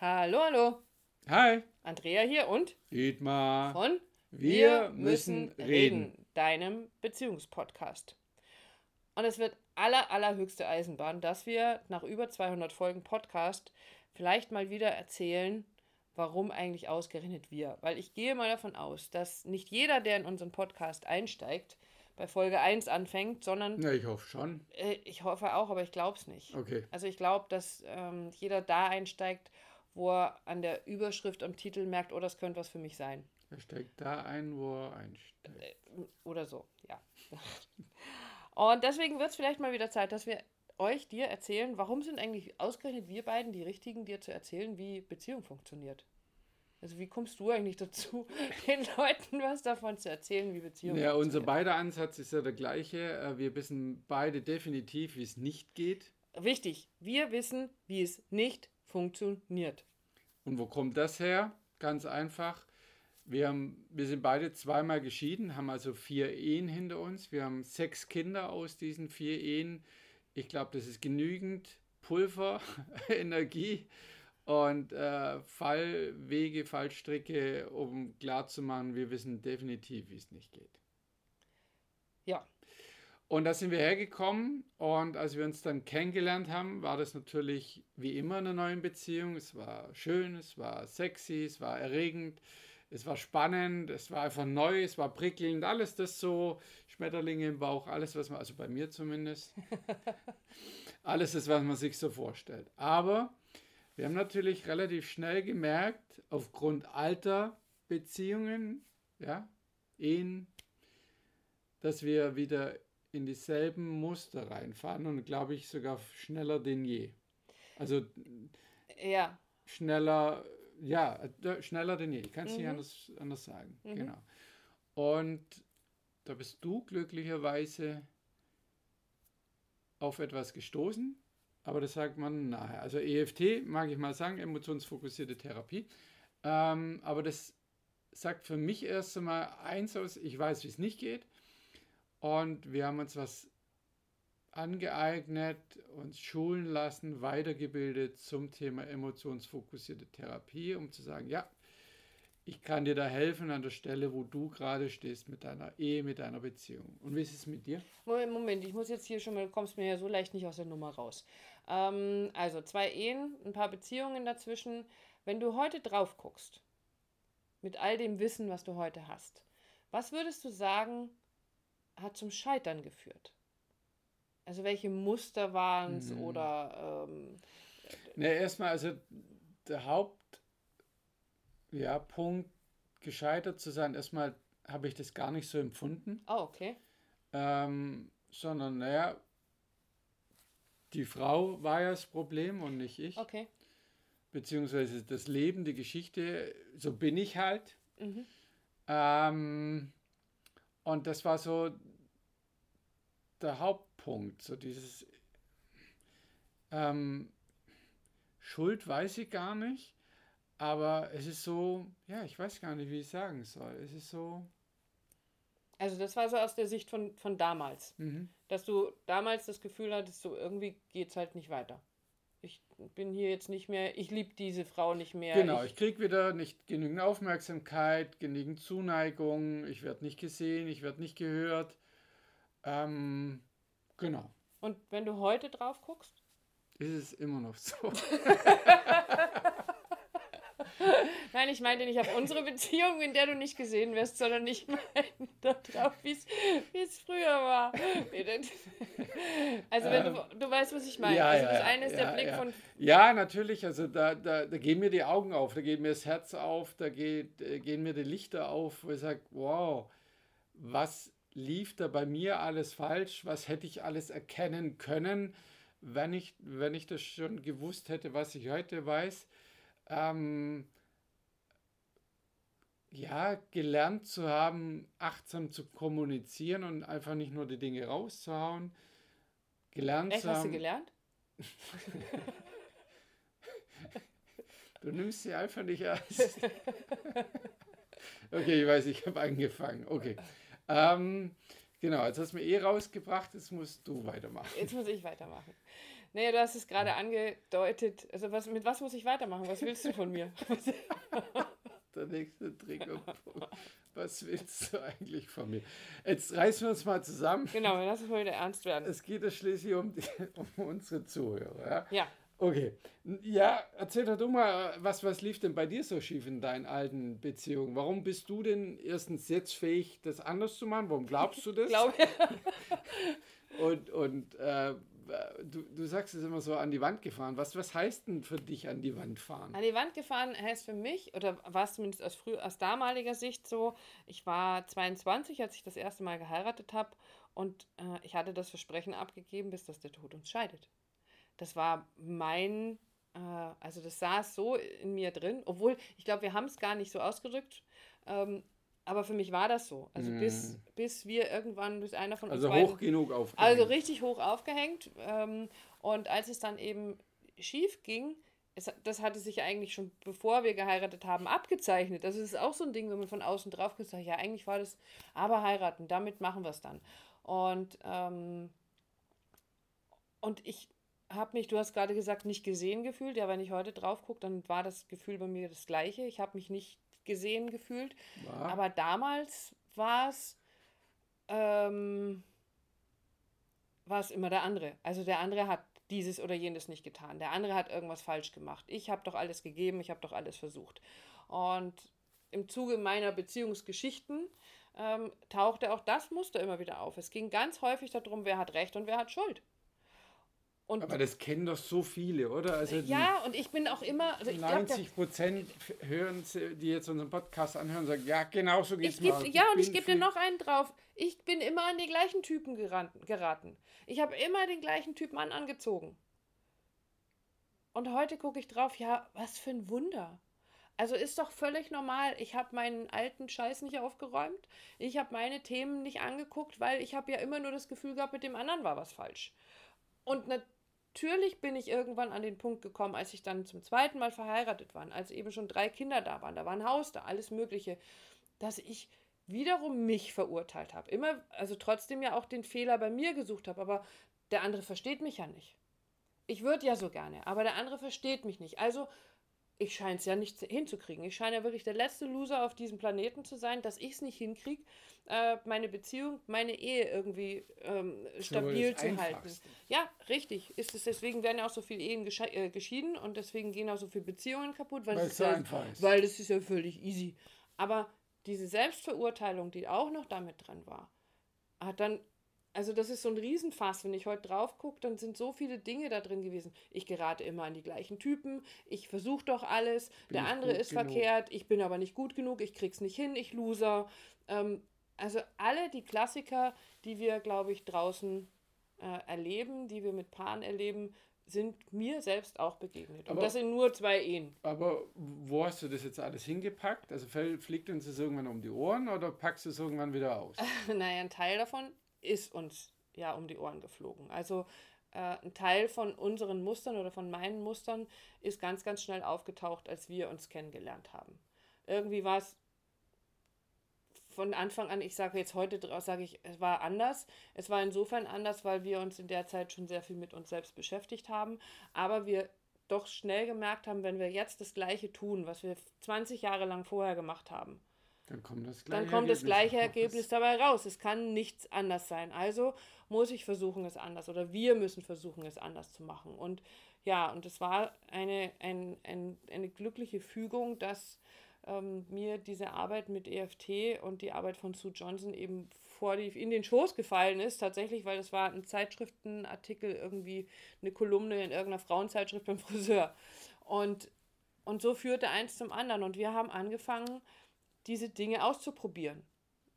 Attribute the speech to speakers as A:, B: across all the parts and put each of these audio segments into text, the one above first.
A: Hallo, hallo.
B: Hi.
A: Andrea hier und
B: Dietmar.
A: von
B: Wir müssen reden.
A: deinem Beziehungspodcast. Und es wird aller, allerhöchste Eisenbahn, dass wir nach über 200 Folgen Podcast vielleicht mal wieder erzählen, warum eigentlich ausgerechnet wir. Weil ich gehe mal davon aus, dass nicht jeder, der in unseren Podcast einsteigt, bei Folge 1 anfängt, sondern
B: Ja, ich hoffe schon.
A: äh, ich hoffe auch, aber ich glaube es nicht.
B: Okay.
A: Also ich glaube, dass ähm, jeder da einsteigt, wo er an der Überschrift am Titel merkt, oh, das könnte was für mich sein.
B: Er steigt da ein, wo er einsteigt.
A: Oder so, ja. Und deswegen wird es vielleicht mal wieder Zeit, dass wir euch, dir erzählen, warum sind eigentlich ausgerechnet wir beiden die Richtigen, dir zu erzählen, wie Beziehung funktioniert. Also wie kommst du eigentlich dazu, den Leuten was davon zu erzählen, wie Beziehung
B: Ja, unser beider Ansatz ist ja der gleiche. Äh, Wir wissen beide definitiv, wie es nicht geht.
A: Wichtig, wir wissen, wie es nicht funktioniert.
B: Und wo kommt das her? Ganz einfach. Wir, haben, wir sind beide zweimal geschieden, haben also vier Ehen hinter uns. Wir haben sechs Kinder aus diesen vier Ehen. Ich glaube, das ist genügend Pulver, Energie und äh, Fallwege, Fallstricke, um klarzumachen, wir wissen definitiv, wie es nicht geht.
A: Ja,
B: Und da sind wir hergekommen und als wir uns dann kennengelernt haben, war das natürlich wie immer in einer neuen Beziehung. Es war schön, es war sexy, es war erregend, es war spannend, es war einfach neu, es war prickelnd, alles das so, Schmetterlinge im Bauch, alles, was man, also bei mir zumindest, alles das, was man sich so vorstellt. Aber wir haben natürlich relativ schnell gemerkt, aufgrund alter Beziehungen, ja, Ehen, dass wir wieder in dieselben Muster reinfahren und glaube ich sogar schneller denn je. Also
A: ja,
B: schneller, ja, schneller denn je. Ich kann es nicht
A: Mhm.
B: anders, anders sagen.
A: Mhm.
B: Genau. Und da bist du glücklicherweise auf etwas gestoßen, aber das sagt man nachher. Also EFT, mag ich mal sagen, emotionsfokussierte Therapie. Ähm, aber das sagt für mich erst einmal eins aus, ich weiß, wie es nicht geht. Und wir haben uns was angeeignet, uns schulen lassen, weitergebildet zum Thema emotionsfokussierte Therapie, um zu sagen, ja, ich kann dir da helfen an der Stelle, wo du gerade stehst mit deiner Ehe, mit deiner Beziehung. Und wie ist es mit dir?
A: Moment, Moment, ich muss jetzt hier schon mal, du kommst mir ja so leicht nicht aus der Nummer raus. Ähm, also zwei Ehen, ein paar Beziehungen dazwischen. Wenn du heute drauf guckst, mit all dem Wissen, was du heute hast, was würdest du sagen, hat zum Scheitern geführt? Also welche Muster waren es
B: Mhm.
A: oder ähm,
B: Na, erstmal, also der Haupt, ja, Punkt, gescheitert zu sein, erstmal habe ich das gar nicht so empfunden,
A: oh, okay.
B: ähm, sondern, naja, die Frau war ja das Problem und nicht ich.
A: Okay.
B: beziehungsweise das Leben, die Geschichte, so bin ich halt.
A: Mhm.
B: Ähm, und das war so der Hauptpunkt, so dieses ähm, Schuld weiß ich gar nicht, aber es ist so, ja, ich weiß gar nicht, wie ich sagen soll. Es ist so,
A: Also das war so aus der Sicht von, von damals.
B: mhm.
A: dass du damals das Gefühl hattest, so irgendwie geht's halt nicht weiter. Ich bin hier jetzt nicht mehr, ich liebe diese Frau nicht mehr.
B: Genau,
A: ich,
B: ich kriege wieder nicht genügend Aufmerksamkeit, genügend Zuneigung, ich werde nicht gesehen, ich werde nicht gehört. Ähm, genau,
A: und wenn du heute drauf guckst,
B: ist es immer noch so.
A: nein, ich meinte nicht auf unsere Beziehung, in der du nicht gesehen wirst, sondern ich meine darauf, wie es früher war. Also wenn du, du weißt, was ich meine.
B: Ähm, ja,
A: also das
B: ja,
A: eine ist der
B: ja,
A: Blick
B: ja.
A: von,
B: Ja, natürlich, also da, da, da gehen mir die Augen auf, da geht mir das Herz auf, da geht, äh, gehen mir die Lichter auf, wo ich sage, wow, was lief da bei mir alles falsch, was hätte ich alles erkennen können, wenn ich, wenn ich das schon gewusst hätte, was ich heute weiß. Ähm, ja, gelernt zu haben, achtsam zu kommunizieren und einfach nicht nur die Dinge rauszuhauen. Gelernt
A: echt
B: zu
A: hast du
B: haben,
A: gelernt?
B: Du nimmst sie einfach nicht ernst. okay, ich weiß, ich habe angefangen. Okay. Ähm, genau, jetzt hast du mir eh rausgebracht, jetzt musst du weitermachen.
A: Jetzt muss ich weitermachen. Nee, du hast es gerade angedeutet. Also was, mit was muss ich weitermachen? Was willst du von mir?
B: Der nächste Triggerpunkt. Was willst du eigentlich von mir? Jetzt reißen wir uns mal zusammen.
A: Genau, lass es mal wieder ernst werden.
B: Es geht ja schließlich um, die, um unsere Zuhörer. Ja? Okay. Ja, erzähl doch du mal, was, was lief denn bei dir so schief in deinen alten Beziehungen? Warum bist du denn erstens jetzt fähig, das anders zu machen? Warum glaubst du das?
A: Glaube
B: Und, und äh, du, du sagst es immer so an die Wand gefahren. Was, was heißt denn für dich an die Wand fahren?
A: An die Wand gefahren heißt für mich, oder war es zumindest aus, früh, aus damaliger Sicht so, ich war 22, als ich das erste Mal geheiratet habe und äh, ich hatte das Versprechen abgegeben, bis dass der Tod uns scheidet. Das war mein, äh, also das saß so in mir drin, obwohl ich glaube, wir haben es gar nicht so ausgedrückt. Ähm, aber für mich war das so. Also
B: Mhm.
A: bis, bis wir irgendwann, bis einer von uns
B: Also
A: beiden
B: hoch genug auf.
A: also richtig hoch aufgehängt. Ähm, und als es dann eben schief ging, es, das hatte sich eigentlich schon bevor wir geheiratet haben abgezeichnet. Also es ist auch so ein Ding, wenn man von außen drauf guckt, ja, eigentlich war das aber heiraten, damit machen wir es dann. Und, ähm, und ich habe mich, du hast gerade gesagt, nicht gesehen gefühlt. Ja, wenn ich heute drauf gucke, dann war das Gefühl bei mir das gleiche. Ich habe mich nicht gesehen gefühlt.
B: war.
A: Aber damals war es, ähm, immer der andere. Also der andere hat dieses oder jenes nicht getan. Der andere hat irgendwas falsch gemacht. Ich habe doch alles gegeben, ich habe doch alles versucht. Und im Zuge meiner Beziehungsgeschichten ähm, tauchte auch das Muster immer wieder auf. Es ging ganz häufig darum, wer hat Recht und wer hat Schuld. Und
B: Aber das kennen doch so viele, oder? Also
A: ja, und ich bin auch immer, also ich glaube,
B: 90 Prozent hören, sie- die jetzt unseren Podcast anhören, sagen, ja, genau so geht's
A: Ich geb,
B: auch.
A: ja, und ich gebe dir noch einen drauf. Ich bin immer an die gleichen Typen geraten. Ich habe immer den gleichen Typ Mann angezogen. Und heute gucke ich drauf, ja, was für ein Wunder. Also ist doch völlig normal. Ich habe meinen alten Scheiß nicht aufgeräumt. Ich habe meine Themen nicht angeguckt, weil ich habe ja immer nur das Gefühl gehabt, mit dem anderen war was falsch. Und natürlich bin ich irgendwann an den Punkt gekommen, als ich dann zum zweiten Mal verheiratet war, als eben schon drei Kinder da waren, da war ein Haus da, alles Mögliche, dass ich wiederum mich verurteilt habe. Immer, also trotzdem ja auch den Fehler bei mir gesucht habe, aber der andere versteht mich ja nicht. Ich würde ja so gerne, aber der andere versteht mich nicht. Also, ich scheine es ja nicht hinzukriegen. Ich scheine ja wirklich der letzte Loser auf diesem Planeten zu sein, dass ich es nicht hinkriege, äh, meine Beziehung, meine Ehe irgendwie ähm, stabil zu halten. Ja, richtig. Ist es, deswegen werden ja auch so viele Ehen gesche- äh, geschieden und deswegen gehen auch so viele Beziehungen kaputt, weil,
B: es so
A: ja,
B: einfach ist.
A: weil das ist ja völlig easy. Aber diese Selbstverurteilung, die auch noch damit dran war, hat dann, also das ist so ein Riesenfass. Wenn ich heute drauf gucke, dann sind so viele Dinge da drin gewesen. Ich gerate immer an die gleichen Typen, ich versuche doch alles,
B: Bin
A: der andere ist
B: genug?
A: verkehrt, ich bin aber nicht gut genug, ich krieg's nicht hin, ich loser. Ähm, also alle die Klassiker, die wir, glaube ich, draußen äh, erleben, die wir mit Paaren erleben, sind mir selbst auch begegnet. Und
B: Aber-
A: das sind nur zwei Ehen.
B: Aber wo hast du das jetzt alles hingepackt? Also fliegt uns das irgendwann um die Ohren oder packst du es irgendwann wieder aus?
A: naja, ein Teil davon ist uns ja um die Ohren geflogen. Also äh, ein Teil von unseren Mustern oder von meinen Mustern ist ganz, ganz schnell aufgetaucht, als wir uns kennengelernt haben. Irgendwie war es von Anfang an, ich sage jetzt heute draus, sage ich, es war anders. Es war insofern anders, weil wir uns in der Zeit schon sehr viel mit uns selbst beschäftigt haben, aber wir doch schnell gemerkt haben, wenn wir jetzt das Gleiche tun, was wir 20 Jahre lang vorher gemacht haben,
B: Dann kommt das gleiche
A: dann kommt das gleiche. Ergebnis dabei raus. Es kann nichts anders sein. Also muss ich versuchen, es anders oder wir müssen versuchen, es anders zu machen. Und ja, und es war eine, ein, ein, eine glückliche Fügung, dass ähm, mir diese Arbeit mit EFT und die Arbeit von Sue Johnson eben vor die, in den Schoß gefallen ist, tatsächlich, weil es war ein Zeitschriftenartikel, irgendwie eine Kolumne in irgendeiner Frauenzeitschrift beim Friseur. Und, und so führte eins zum anderen. Und wir haben angefangen, diese Dinge auszuprobieren.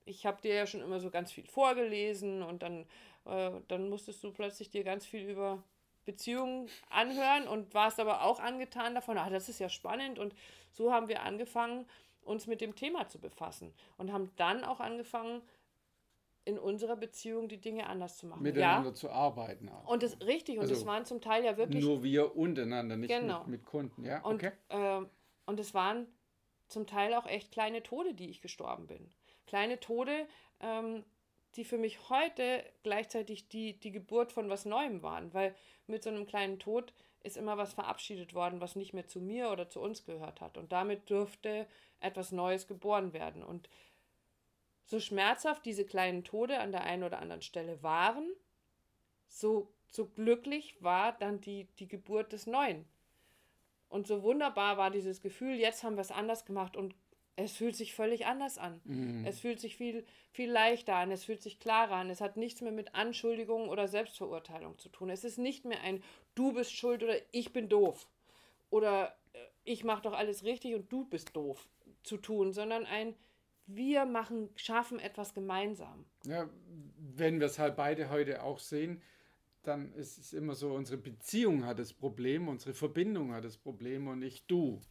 A: Ich habe dir ja schon immer so ganz viel vorgelesen und dann, äh, dann musstest du plötzlich dir ganz viel über Beziehungen anhören und warst aber auch angetan davon, ah, das ist ja spannend. Und so haben wir angefangen, uns mit dem Thema zu befassen und haben dann auch angefangen, in unserer Beziehung die Dinge anders zu machen.
B: Miteinander
A: ja,
B: zu arbeiten auch.
A: und das richtig, und
B: Also
A: das waren zum Teil ja wirklich
B: Nur wir untereinander, nicht
A: Genau.
B: mit, mit Kunden. Ja,
A: Und,
B: okay.
A: ähm, und es waren zum Teil auch echt kleine Tode, die ich gestorben bin. Kleine Tode, ähm, die für mich heute gleichzeitig die, die Geburt von was Neuem waren, weil mit so einem kleinen Tod ist immer was verabschiedet worden, was nicht mehr zu mir oder zu uns gehört hat. Und damit dürfte etwas Neues geboren werden. Und so schmerzhaft diese kleinen Tode an der einen oder anderen Stelle waren, so, so glücklich war dann die, die Geburt des Neuen. Und so wunderbar war dieses Gefühl, jetzt haben wir es anders gemacht und es fühlt sich völlig anders an. Mhm. Es fühlt sich viel, viel leichter an, es fühlt sich klarer an. Es hat nichts mehr mit Anschuldigung oder Selbstverurteilung zu tun. Es ist nicht mehr ein Du bist schuld oder ich bin doof oder äh, ich mache doch alles richtig und du bist doof zu tun, sondern ein wir machen, schaffen etwas gemeinsam.
B: Ja, wenn wir es halt beide heute auch sehen, dann ist es immer so, unsere Beziehung hat das Problem, unsere Verbindung hat das Problem und nicht du.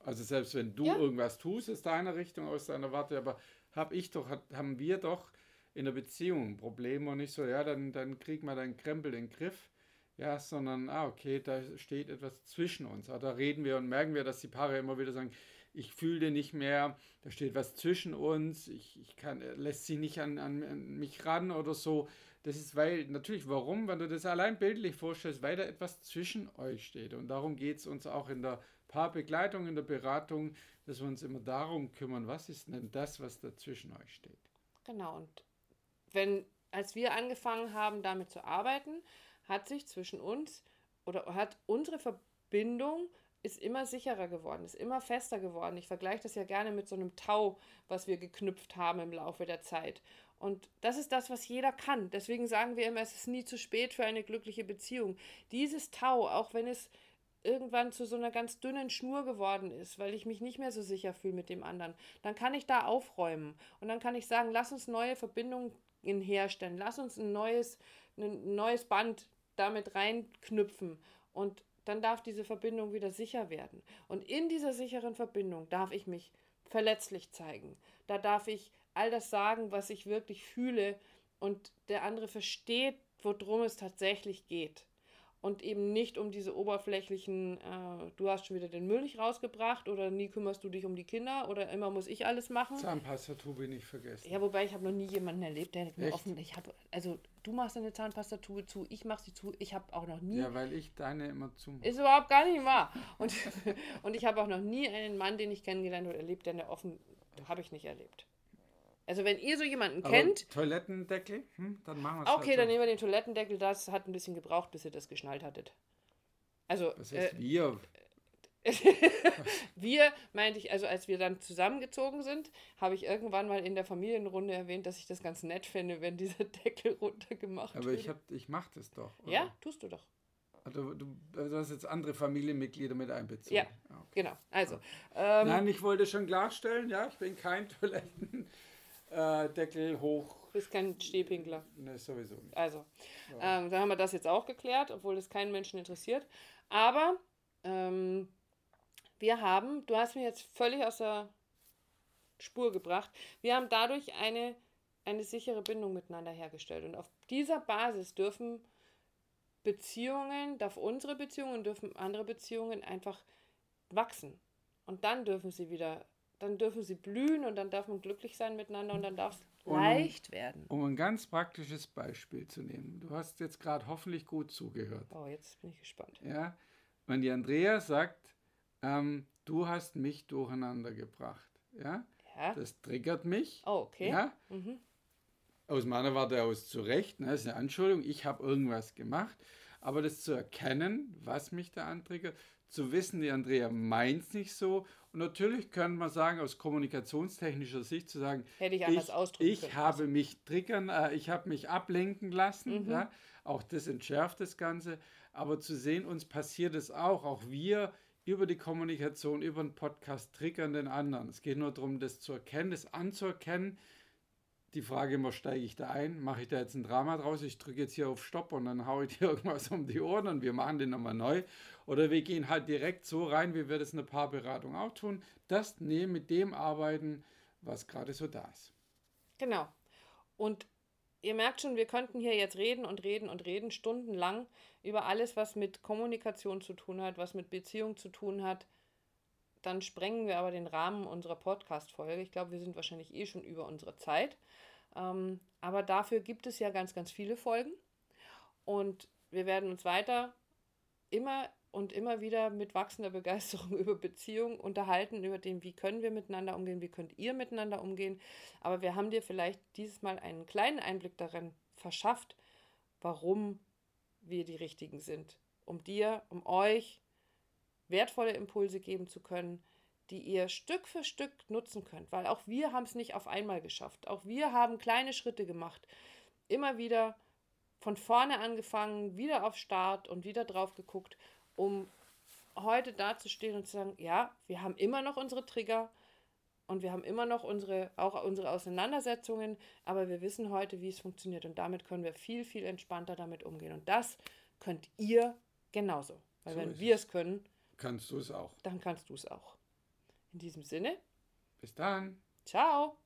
B: Also selbst wenn du ja. irgendwas tust aus deiner Richtung, aus deiner Warte, aber habe ich doch, haben wir doch in der Beziehung ein Problem und nicht so, ja, dann, dann krieg mal deinen Krempel in den Griff. Ja, sondern, ah, okay, da steht etwas zwischen uns. Ah, da reden wir und merken wir, dass die Paare immer wieder sagen, ich fühle nicht mehr, da steht was zwischen uns, ich, ich kann, lässt sie nicht an, an, an mich ran oder so. Das ist, weil, natürlich, warum? Wenn du das allein bildlich vorstellst, weil da etwas zwischen euch steht. Und darum geht es uns auch in der Paarbegleitung, in der Beratung, dass wir uns immer darum kümmern, was ist denn das, was da zwischen euch steht.
A: Genau, und wenn, als wir angefangen haben, damit zu arbeiten, hat sich zwischen uns oder hat unsere Verbindung ist immer sicherer geworden, ist immer fester geworden. Ich vergleiche das ja gerne mit so einem Tau, was wir geknüpft haben im Laufe der Zeit. Und das ist das, was jeder kann. Deswegen sagen wir immer, es ist nie zu spät für eine glückliche Beziehung. Dieses Tau, auch wenn es irgendwann zu so einer ganz dünnen Schnur geworden ist, weil ich mich nicht mehr so sicher fühle mit dem anderen, dann kann ich da aufräumen und dann kann ich sagen, lass uns neue Verbindungen herstellen, lass uns ein neues, ein neues Band damit reinknüpfen und dann darf diese Verbindung wieder sicher werden. Und in dieser sicheren Verbindung darf ich mich verletzlich zeigen. Da darf ich all das sagen, was ich wirklich fühle und der andere versteht, worum es tatsächlich geht und eben nicht um diese oberflächlichen, äh, du hast schon wieder den Müll nicht rausgebracht oder nie kümmerst du dich um die Kinder oder immer muss ich alles machen.
B: Zahnpastatube nicht vergessen.
A: Ja, wobei ich habe noch nie jemanden erlebt, der mir offen, ich habe, also du machst deine Zahnpastatube zu, ich mache sie zu, ich habe auch noch nie.
B: Ja, weil ich deine immer zu
A: Ist überhaupt gar nicht wahr. Und, und ich habe auch noch nie einen Mann, den ich kennengelernt oder erlebt, der eine offen, habe ich nicht erlebt. Also wenn ihr so jemanden Aber kennt.
B: Toilettendeckel? Hm, dann machen wir
A: es. Okay, halt dann nehmen wir den Toilettendeckel. Das hat ein bisschen gebraucht, bis ihr das geschnallt hattet. Also.
B: Was heißt äh, wir?
A: wir meinte ich, also als wir dann zusammengezogen sind, habe ich irgendwann mal in der Familienrunde erwähnt, dass ich das ganz nett finde, wenn dieser Deckel runtergemacht
B: wird. Aber ich, ich mache das doch.
A: Oder? Ja, tust du doch.
B: Also, du, du, hast jetzt andere Familienmitglieder mit einbezogen.
A: Ja, ah, okay. genau. Also.
B: Ähm, Nein, ich wollte schon klarstellen, ja, ich bin kein Toiletten äh, Deckel hoch.
A: Du bist kein Stehpinkler.
B: Ne, sowieso nicht.
A: Also, ja. ähm, dann haben wir das jetzt auch geklärt, obwohl das keinen Menschen interessiert. Aber ähm, wir haben, du hast mir jetzt völlig aus der Spur gebracht, wir haben dadurch eine, eine sichere Bindung miteinander hergestellt. Und auf dieser Basis dürfen Beziehungen, darf unsere Beziehungen, dürfen andere Beziehungen einfach wachsen. Und dann dürfen sie wieder dann dürfen sie blühen und dann darf man glücklich sein miteinander und dann darf es leicht werden.
B: Um ein ganz praktisches Beispiel zu nehmen. Du hast jetzt gerade hoffentlich gut zugehört.
A: Oh, jetzt bin ich gespannt.
B: Ja, wenn die Andrea sagt, ähm, du hast mich durcheinander gebracht. Ja? ja. Das triggert mich.
A: Oh, okay.
B: Ja. Mhm. Aus meiner Warte aus zu Recht, ne, ist eine Anschuldigung, ich habe irgendwas gemacht. Aber das zu erkennen, was mich da antriggert, zu wissen, die Andrea meint es nicht so. Und natürlich könnte man sagen, aus kommunikationstechnischer Sicht zu sagen,
A: Hätte ich, anders
B: ich, ich können, habe mich triggern, äh, ich habe mich ablenken lassen. Mhm. Ja? Auch das entschärft das Ganze. Aber zu sehen, uns passiert es auch. Auch wir über die Kommunikation, über den Podcast triggern den anderen. Es geht nur darum, das zu erkennen, das anzuerkennen die Frage immer, steige ich da ein? Mache ich da jetzt ein Drama draus? Ich drücke jetzt hier auf Stopp und dann haue ich dir irgendwas um die Ohren und wir machen den nochmal neu. Oder wir gehen halt direkt so rein, wie wir das in der Paarberatung auch tun. Das nehmen, mit dem arbeiten, was gerade so da ist.
A: Genau. Und ihr merkt schon, wir könnten hier jetzt reden und reden und reden, stundenlang über alles, was mit Kommunikation zu tun hat, was mit Beziehung zu tun hat. Dann sprengen wir aber den Rahmen unserer Podcast-Folge. Ich glaube, wir sind wahrscheinlich eh schon über unsere Zeit. Ähm, aber dafür gibt es ja ganz, ganz viele Folgen. Und wir werden uns weiter immer und immer wieder mit wachsender Begeisterung über Beziehungen unterhalten, über den, wie können wir miteinander umgehen, wie könnt ihr miteinander umgehen. Aber wir haben dir vielleicht dieses Mal einen kleinen Einblick darin verschafft, warum wir die Richtigen sind. Um dir, um euch wertvolle Impulse geben zu können, die ihr Stück für Stück nutzen könnt. Weil auch wir haben es nicht auf einmal geschafft. Auch wir haben kleine Schritte gemacht. Immer wieder von vorne angefangen, wieder auf Start und wieder drauf geguckt um heute dazustehen und zu sagen, ja, wir haben immer noch unsere Trigger und wir haben immer noch unsere, auch unsere Auseinandersetzungen, aber wir wissen heute, wie es funktioniert und damit können wir viel, viel entspannter damit umgehen. Und das könnt ihr genauso. Weil so wenn wir es können,
B: kannst du es auch.
A: Dann kannst du es auch. In diesem Sinne.
B: Bis dann.
A: Ciao.